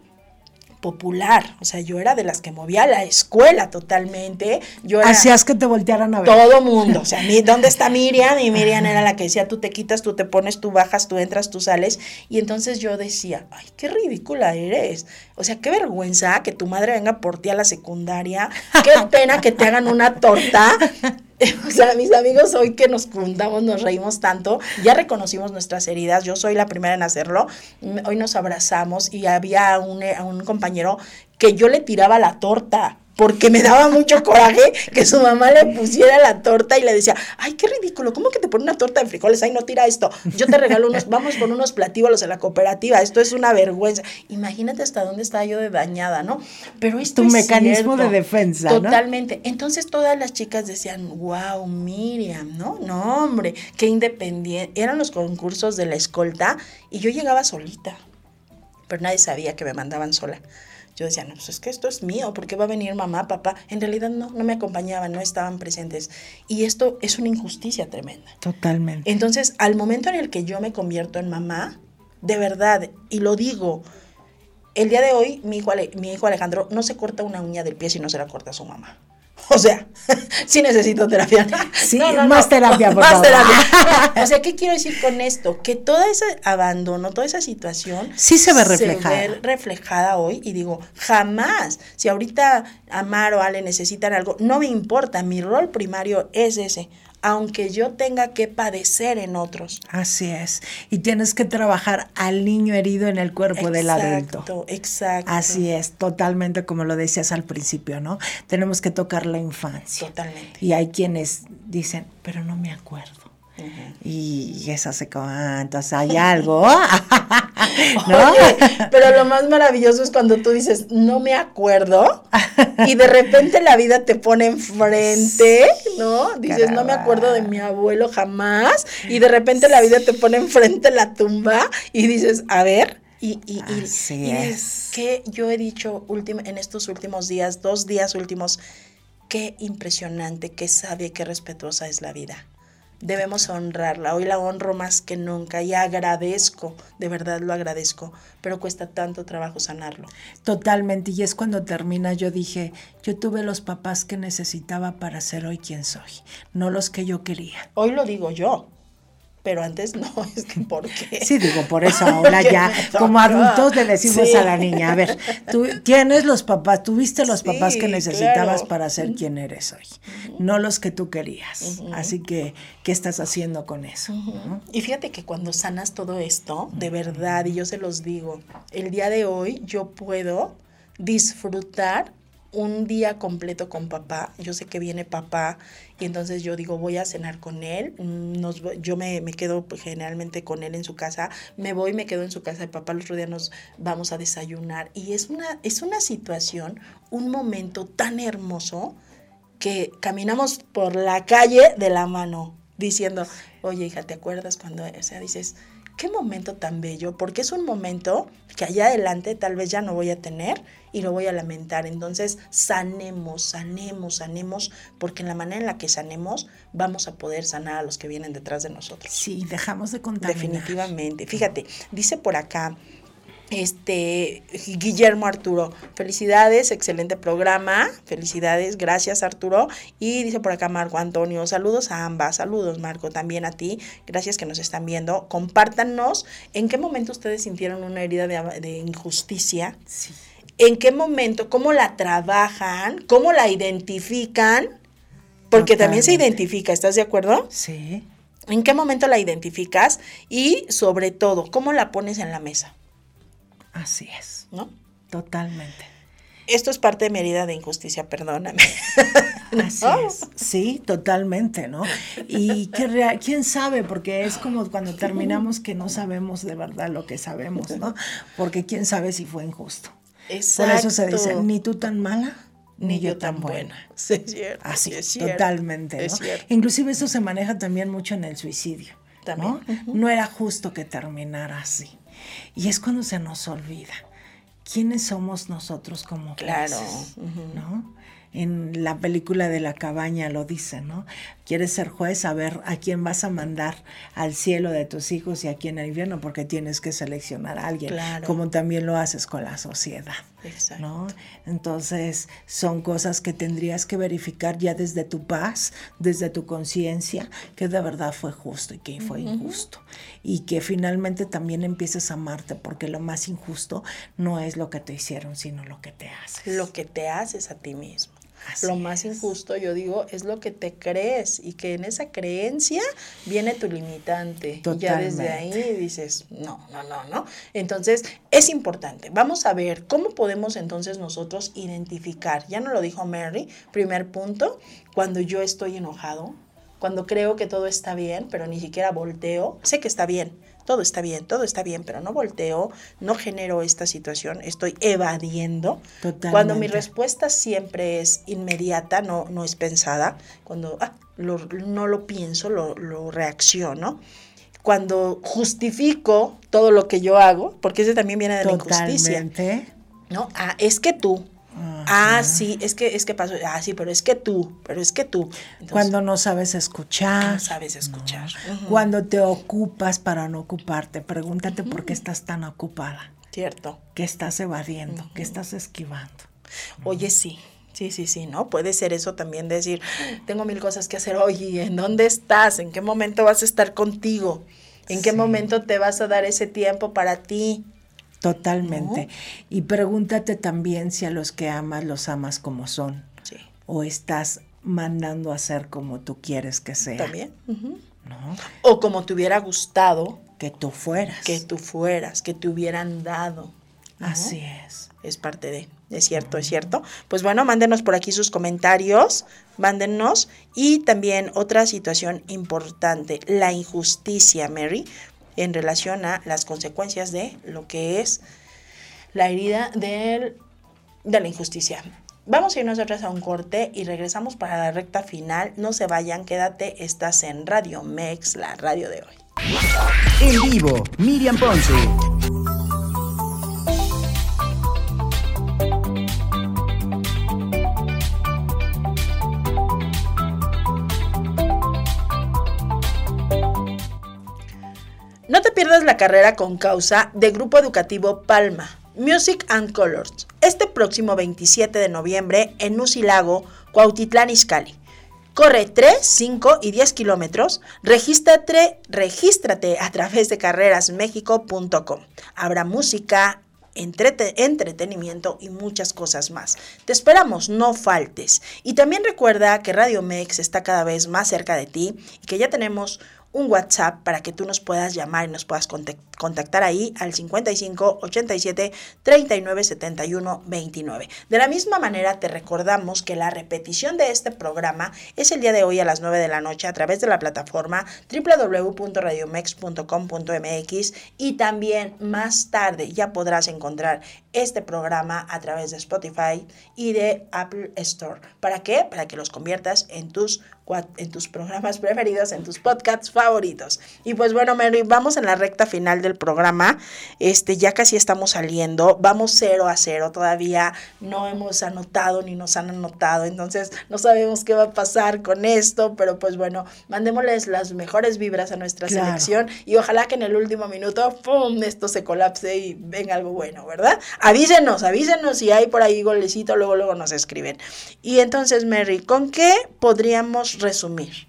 popular, o sea, yo era de las que movía la escuela totalmente. Yo Hacías que te voltearan a ver. Todo mundo, o sea, <laughs> ¿dónde está Miriam? Y Miriam era la que decía, tú te quitas, tú te pones, tú bajas, tú entras, tú sales. Y entonces yo decía, ay, qué ridícula eres. O sea, qué vergüenza que tu madre venga por ti a la secundaria. Qué pena que te hagan una torta <laughs> o sea, mis amigos hoy que nos juntamos, nos reímos tanto, ya reconocimos nuestras heridas, yo soy la primera en hacerlo, hoy nos abrazamos y había un, eh, un compañero que yo le tiraba la torta porque me daba mucho coraje que su mamá le pusiera la torta y le decía, ay, qué ridículo, ¿cómo que te pone una torta de frijoles? Ay, no tira esto, yo te regalo unos, vamos con unos platíbulos en la cooperativa, esto es una vergüenza. Imagínate hasta dónde estaba yo de dañada, ¿no? Pero esto Tu mecanismo de defensa, Totalmente. Entonces todas las chicas decían, wow, Miriam, ¿no? No, hombre, qué independiente. Eran los concursos de la escolta y yo llegaba solita, pero nadie sabía que me mandaban sola yo decía, no, pues es que esto es mío, ¿por qué va a venir mamá, papá? En realidad no, no me acompañaban, no estaban presentes. Y esto es una injusticia tremenda. Totalmente. Entonces, al momento en el que yo me convierto en mamá, de verdad, y lo digo, el día de hoy mi hijo, mi hijo Alejandro no se corta una uña del pie si no se la corta a su mamá. <laughs> O sea, <laughs> sí necesito terapia. Sí, más terapia, por más terapia. <laughs> o sea, ¿qué quiero decir con esto? Que todo ese abandono, toda esa situación... Sí se ve reflejada. Se ve reflejada hoy y digo, jamás. Si ahorita Amar o Ale necesitan algo, no me importa, mi rol primario es ese aunque yo tenga que padecer en otros. Así es. Y tienes que trabajar al niño herido en el cuerpo del adulto. Exacto, exacto. Así es, totalmente como lo decías al principio, ¿no? Tenemos que tocar la infancia. Totalmente. Y hay quienes dicen, pero no me acuerdo. Y es así como, ah, entonces hay algo. <laughs> <laughs> ¿No? pero lo más maravilloso es cuando tú dices, no me acuerdo, y de repente la vida te pone enfrente, ¿no? Dices, no me acuerdo de mi abuelo jamás, y de repente la vida te pone enfrente la tumba, y dices, a ver, y, y, y, es. que yo he dicho en estos últimos días, dos días últimos, qué impresionante, qué sabia, qué respetuosa es la vida debemos honrarla. Hoy la honro más que nunca y agradezco, de verdad lo agradezco, pero cuesta tanto trabajo sanarlo. Totalmente, y es cuando termina, yo dije, yo tuve los papás que necesitaba para ser hoy quien soy, no los que yo quería. Hoy lo digo yo pero antes no, <laughs> es que ¿por qué? Sí, digo, por eso <laughs> ahora ya, como adultos le decimos a la niña, a ver, tú tienes los papás, tuviste los papás que necesitabas para ser quien eres hoy, no los que tú querías. Así que, ¿qué estás haciendo con eso? Y fíjate que cuando sanas todo esto, de verdad, y yo se los digo, el día de hoy yo puedo disfrutar un día completo con papá. Yo sé que viene papá y entonces yo digo, voy a cenar con él. Mm, yo me, quedo pues, generalmente con él en su casa. Me voy, me quedo en su casa de papá. El otro día nos vamos a desayunar. Y es una, es una situación, un momento tan hermoso que caminamos por la calle de la mano diciendo, oye hija, ¿te acuerdas cuando, sea, dices, qué momento tan bello, porque es un momento que allá adelante tal vez ya no voy a tener y lo voy a lamentar. Entonces, sanemos, sanemos, sanemos, porque en la manera en la que sanemos vamos a poder sanar a los que vienen detrás de nosotros. Sí, dejamos de contaminar. Definitivamente. Fíjate, dice por acá, este, Guillermo Arturo, felicidades, excelente programa, felicidades, gracias Arturo. Y dice por acá Marco Antonio, saludos a ambas, saludos Marco, también a ti, gracias que nos están viendo. Compártanos en qué momento ustedes sintieron una herida de, injusticia. ¿En qué momento? ¿Cómo la trabajan? ¿Cómo la identifican? Porque también se identifica, ¿estás de acuerdo? Sí. ¿En qué momento la identificas? Y sobre todo, ¿cómo la pones en la mesa? Así es. ¿No? Totalmente. Esto es parte de mi herida de injusticia, perdóname. <laughs> Así es. Sí, totalmente, ¿no? Y que quién sabe, porque es como cuando terminamos que no sabemos de verdad lo que sabemos, ¿no? Porque quién sabe si fue injusto. Exacto. Por eso se dice, ni tú tan mala, ni, yo tan buena. <laughs> Sí, es cierto. Así, es totalmente, ¿no? Inclusive eso se maneja también mucho en el suicidio. También. ¿no? no era justo que terminara así. Y es cuando se nos olvida quiénes somos nosotros como claro. ¿no? En la película de la cabaña lo dice, ¿no? Quieres ser juez, a ver a quién vas a mandar al cielo de tus hijos y a quién al infierno, porque tienes que seleccionar a alguien, como también lo haces con la sociedad. ¿no? Entonces, son cosas que tendrías que verificar ya desde tu paz, desde tu conciencia, que de verdad fue justo y que fue injusto. Y que finalmente también empieces a amarte, porque lo más injusto no es lo que te hicieron, sino lo que te haces. Lo que te haces a ti mismo lo más injusto, yo digo, es lo que te crees y que en esa creencia viene tu limitante. Y ya desde ahí dices, no, no, no, no. Entonces, es importante. Vamos a ver cómo podemos entonces nosotros identificar. Ya no lo dijo Mary, primer punto, cuando yo estoy enojado, cuando creo que todo está bien, pero ni siquiera volteo, sé que está bien, todo está bien, todo está bien, pero no volteo, no genero esta situación, estoy evadiendo. Cuando mi respuesta siempre es inmediata, no, no es pensada, cuando ah, no lo pienso, lo, lo reacciono cuando justifico todo lo que yo hago, porque ese también viene de la injusticia. ¿No? Ah, es que tú, Ah, sí, es que, es que pasó. Ah, sí, pero es que tú, pero es que tú. Cuando no sabes escuchar. No sabes escuchar. Cuando te ocupas para no ocuparte, pregúntate por qué estás tan ocupada. Cierto. ¿Qué estás evadiendo? ¿Qué estás esquivando? Oye, sí, Sí, sí, sí, ¿no? Puede ser eso también decir, tengo mil cosas que hacer hoy, ¿y ¿en dónde estás? ¿En qué momento vas a estar contigo? ¿En qué momento te vas a dar ese tiempo para ti? Totalmente. Y pregúntate también si a los que amas los amas como son. Sí. O estás mandando a ser como tú quieres que sea. También. ¿no? O como te hubiera gustado Que tú fueras. que tú fueras, que te hubieran dado. ¿no? Así es. es parte de, es cierto, es cierto. Pues bueno, mándenos por aquí sus comentarios, mándenos. Y también otra situación importante, la injusticia, Mary, en relación a las consecuencias de lo que es la herida de la injusticia. Vamos a ir nosotros a un corte y regresamos para la recta final. No se vayan, quédate, estás en Radio Mex, la radio de hoy. En vivo, Miriam Ponce. La carrera con causa de Grupo Educativo Palma, Music and Colors, este próximo 27 de noviembre en Usilago, Cuautitlán Izcalli. Corre 3, 5 y 10 kilómetros. Regístrate, regístrate a través de carrerasmexico.com. Habrá música, entrete- entretenimiento y muchas cosas más. Te esperamos, no faltes. Y también recuerda que Radio Mex está cada vez más cerca de ti y que ya tenemos un WhatsApp para que tú nos puedas llamar y nos puedas contac- contactar ahí al 55 87 39 71 29. De la misma manera te recordamos que la repetición de este programa es el día de hoy a las 9 de la noche a través de la plataforma www.radiomex.com.mx y también más tarde ya podrás encontrar este programa a través de Spotify y de Apple Store. ¿Para qué? Para que los conviertas en tus en tus programas <laughs> preferidos, en tus podcasts favoritos. Y pues bueno, Mary, vamos en la recta final del programa. Este, ya casi estamos saliendo. Vamos cero a cero. Todavía no hemos anotado ni nos han anotado. Entonces, no sabemos qué va a pasar con esto. Pero pues bueno, mandémosles las mejores vibras a nuestra Claro. selección. Y ojalá que en el último minuto, ¡pum! esto se colapse y venga algo bueno, ¿verdad? Avísenos, avísenos si hay por ahí golecito, luego, luego nos escriben. Y entonces, Mary, ¿con qué podríamos resumir?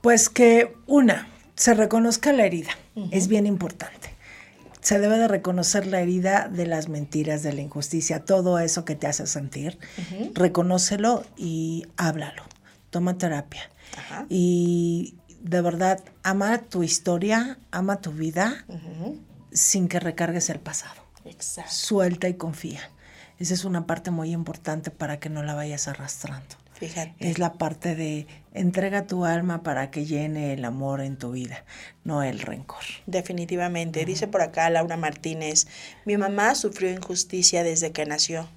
Pues que una, se reconozca la herida. Es bien importante. Se debe de reconocer la herida de las mentiras, de la injusticia, todo eso que te hace sentir. Reconócelo y háblalo. Toma terapia. Ajá. Y de verdad, ama tu historia, ama tu vida sin que recargues el pasado. Exacto. Suelta y confía. Esa es una parte muy importante para que no la vayas arrastrando. Fíjate. Es la parte de entrega tu alma para que llene el amor en tu vida, no el rencor. Definitivamente. Dice por acá Laura Martínez, mi mamá sufrió injusticia desde que nació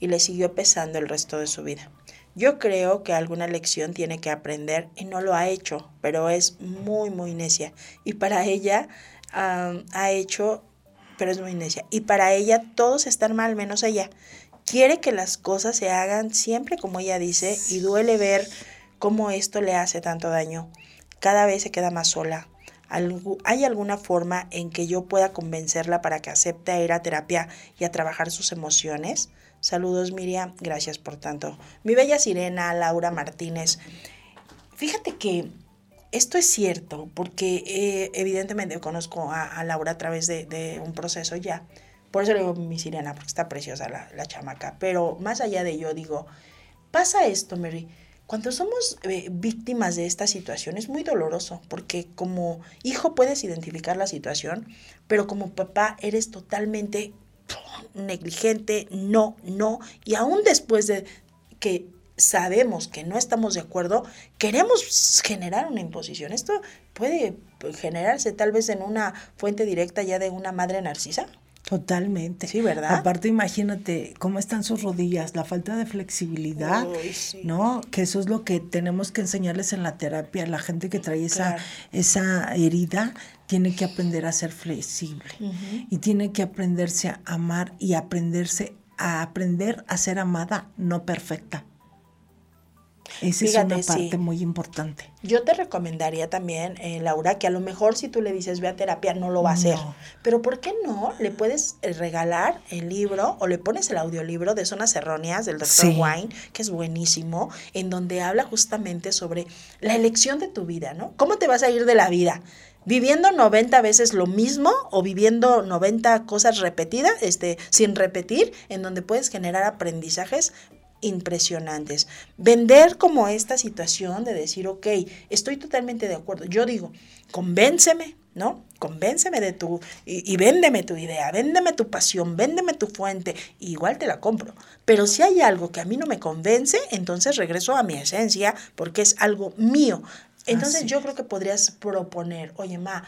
y le siguió pesando el resto de su vida. Yo creo que alguna lección tiene que aprender y no lo ha hecho, pero es muy, muy necia. Y para ella ha hecho, pero es muy necia. Y para ella todos están mal, menos ella. Quiere que las cosas se hagan siempre como ella dice y duele ver cómo esto le hace tanto daño. Cada vez se queda más sola. ¿Hay alguna forma en que yo pueda convencerla para que acepte a ir a terapia y a trabajar sus emociones? Saludos Miriam, gracias por tanto. Mi bella sirena, Laura Martínez. Fíjate que esto es cierto, porque eh, evidentemente conozco a, Laura a través de, de un proceso ya. Por eso le digo mi sirena, porque está preciosa la, la chamaca. Pero más allá de ello, digo, pasa esto, Mary. Cuando somos eh, víctimas de esta situación es muy doloroso, porque como hijo puedes identificar la situación, pero como papá eres totalmente negligente, no, no, y aún después de que sabemos que no estamos de acuerdo, queremos generar una imposición. Esto puede generarse tal vez en una fuente directa ya de una madre narcisa. Totalmente. Sí, ¿verdad? Aparte, imagínate cómo están sus rodillas, la falta de flexibilidad, Uy, sí. ¿no? Que eso es lo que tenemos que enseñarles en la terapia. La gente que trae esa, Claro. esa herida tiene que aprender a ser flexible y tiene que aprenderse a amar y aprenderse a aprender a ser amada, no perfecta. Esa es una parte muy importante. Yo te recomendaría también, eh, Laura, que a lo mejor si tú le dices ve a terapia no lo va a hacer. Pero ¿por qué no? Le puedes eh, regalar el libro o le pones el audiolibro de Zonas Erróneas del Dr. Wine, que es buenísimo, en donde habla justamente sobre la elección de tu vida, ¿no? ¿Cómo te vas a ir de la vida? viviendo 90 veces lo mismo o viviendo 90 cosas repetidas, este, sin repetir, en donde puedes generar aprendizajes impresionantes. Vender como esta situación de decir, ok, estoy totalmente de acuerdo. Yo digo, convénceme, ¿no? Convénceme de tu, y, y, véndeme tu idea, véndeme tu pasión, véndeme tu fuente, igual te la compro. Pero si hay algo que a mí no me convence, entonces regreso a mi esencia porque es algo mío. Entonces yo creo que podrías proponer, oye, Ma,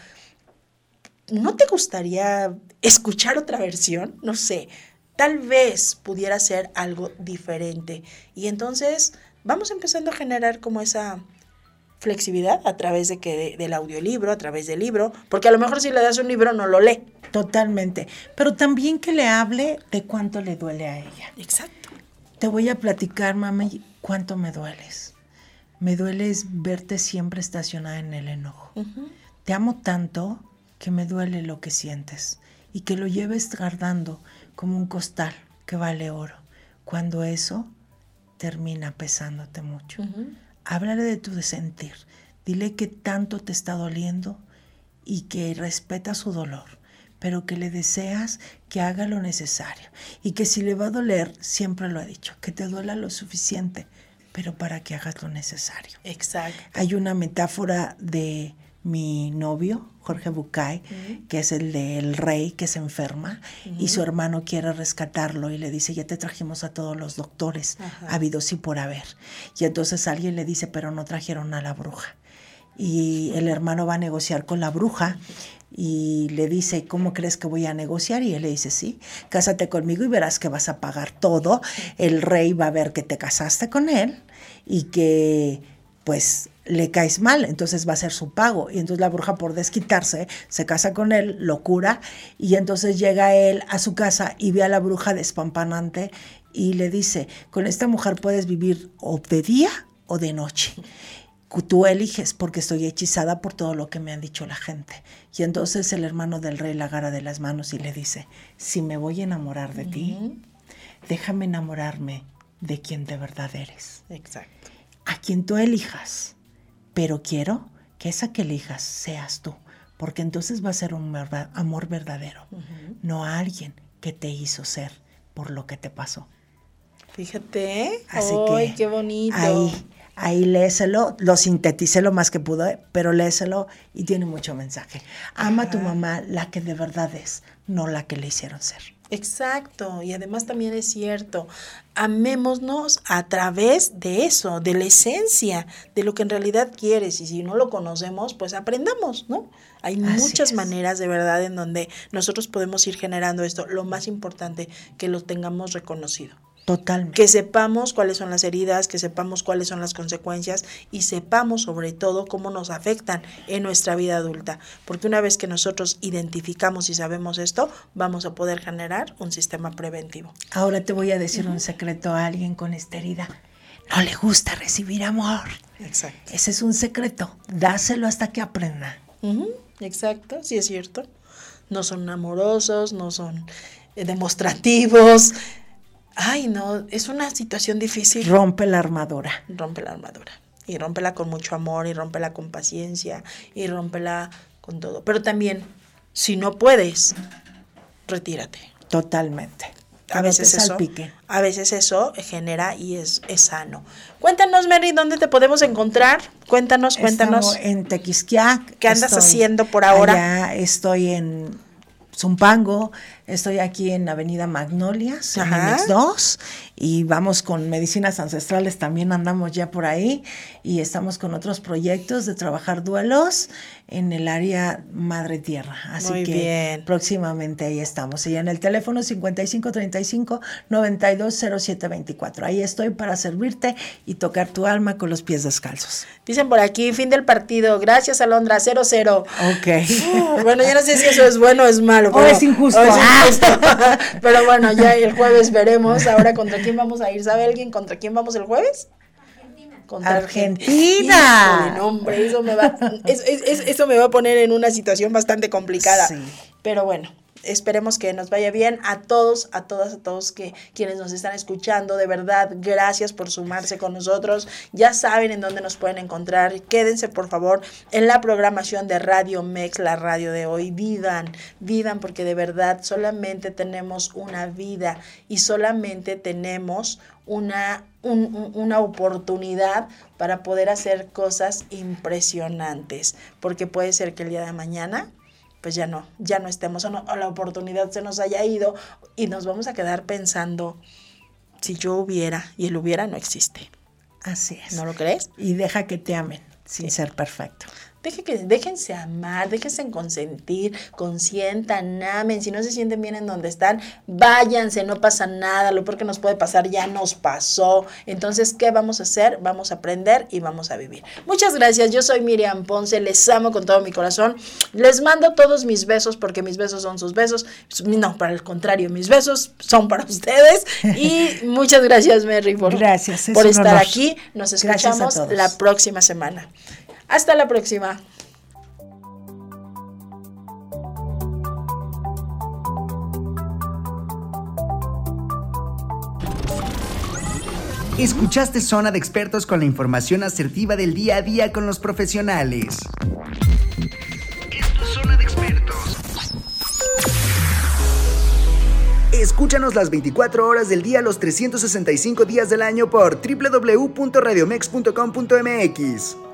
¿no te gustaría escuchar otra versión? No sé, tal vez pudiera ser algo diferente. Y entonces vamos empezando a generar como esa flexibilidad a través de que del audiolibro, a través del libro, porque a lo mejor si le das un libro no lo lee. Totalmente, pero también que le hable de cuánto le duele a ella. Exacto. Te voy a platicar, mami, cuánto me dueles me duele verte siempre estacionada en el enojo. Te amo tanto que me duele lo que sientes y que lo lleves guardando como un costal que vale oro, cuando eso termina pesándote mucho. Háblale de tu sentir, dile que tanto te está doliendo y que respeta su dolor, pero que le deseas que haga lo necesario y que si le va a doler, siempre lo ha dicho, que te duela lo suficiente pero para que hagas lo necesario. Exacto. Hay una metáfora de mi novio, Jorge Bucay, que es el del rey que se enferma y su hermano quiere rescatarlo y le dice, ya te trajimos a todos los doctores, habidos y por haber. Y entonces alguien le dice, pero no trajeron a la bruja. Y el hermano va a negociar con la bruja y le dice, ¿cómo crees que voy a negociar? Y él le dice, sí, cásate conmigo y verás que vas a pagar todo. El rey va a ver que te casaste con él y que pues le caes mal, entonces va a ser su pago. Y entonces la bruja por desquitarse se casa con él, lo cura y entonces llega él a su casa y ve a la bruja despampanante y le dice, con esta mujer puedes vivir o de día o de noche tú eliges porque estoy hechizada por todo lo que me han dicho la gente. Y entonces el hermano del rey la agarra de las manos y le dice, si me voy a enamorar de ti, déjame enamorarme de quien de verdad eres. Exacto. A quien tú elijas. Pero quiero que esa que elijas seas tú, porque entonces va a ser un amor verdadero, no a alguien que te hizo ser por lo que te pasó. Fíjate, Así ¡ay, qué bonito! Ahí Ahí léeselo, lo sinteticé lo más que pude, pero léeselo y tiene mucho mensaje. Ama a tu mamá la que de verdad es, no la que le hicieron ser. Exacto, y además también es cierto, amémonos a través de eso, de la esencia, de lo que en realidad quieres, y si no lo conocemos, pues aprendamos, ¿no? Hay muchas maneras de verdad en donde nosotros podemos ir generando esto, lo más importante, que lo tengamos reconocido. Totalmente. Que sepamos cuáles son las heridas, que sepamos cuáles son las consecuencias y sepamos sobre todo cómo nos afectan en nuestra vida adulta. Porque una vez que nosotros identificamos y sabemos esto, vamos a poder generar un sistema preventivo. Ahora te voy a decir un secreto a alguien con esta herida. No le gusta recibir amor. Exacto. Ese es un secreto. Dáselo hasta que aprenda. Exacto, sí es cierto. No son amorosos, no son eh, demostrativos Ay, no, es una situación difícil. Rompe la armadura. Rompe la armadura. Y rómpela con mucho amor, y rómpela con paciencia, y rómpela con todo. Pero también, si no puedes, retírate. Totalmente. A veces, eso, a veces eso genera y es, es, sano. Cuéntanos, Mary, ¿dónde te podemos encontrar? Cuéntanos, cuéntanos. en Tequisquiac. ¿Qué andas haciendo por ahora? Ya estoy en Zumpango, estoy aquí en Avenida Magnolias, en x 2, y vamos con medicinas ancestrales, también andamos ya por ahí, y estamos con otros proyectos de trabajar duelos en el área Madre Tierra. Así que próximamente ahí estamos. Y en el teléfono 5535-920724. Ahí estoy para servirte y tocar tu alma con los pies descalzos. Dicen por aquí, fin del partido. Gracias, Alondra, 0-0. Ok. <laughs> bueno, yo no sé si eso es bueno o es malo. O es injusto. <laughs> pero bueno, ya el jueves veremos ahora contra quién vamos a ir. ¿Sabe alguien contra quién vamos el jueves? Argentina. contra Argentina. Argentina. hombre, eso me va, eso me va a poner en una situación bastante complicada. Sí. Pero bueno, esperemos que nos vaya bien a todos, a todas, a todos que quienes nos están escuchando. De verdad, gracias por sumarse con nosotros. Ya saben en dónde nos pueden encontrar. Quédense, por favor, en la programación de Radio Mex, la radio de hoy. Vivan, vivan, porque de verdad solamente tenemos una vida y solamente tenemos una, una oportunidad para poder hacer cosas impresionantes, porque puede ser que el día de mañana pues ya no, ya no estemos, o, la oportunidad se nos haya ido y nos vamos a quedar pensando, si yo hubiera, y el hubiera no existe. Así es. ¿No lo crees? Y deja que te amen sin ser perfecto. Deje que, déjense amar, déjense consentir, consientan, amen. Si no se sienten bien en donde están, váyanse, no pasa nada. Lo peor que nos puede pasar ya nos pasó. Entonces, ¿qué vamos a hacer? Vamos a aprender y vamos a vivir. Muchas gracias. Yo soy Miriam Ponce. Les amo con todo mi corazón. Les mando todos mis besos porque mis besos son sus besos. No, para el contrario, mis besos son para ustedes. Y muchas gracias, Mary, por, gracias, por estar aquí. Nos escuchamos la próxima semana. Hasta la próxima. Escuchaste Zona de Expertos con la información asertiva del día a día con los profesionales. Esto es Zona de Expertos. Escúchanos las 24 horas del día, los 365 días del año por www.radiomex.com.mx.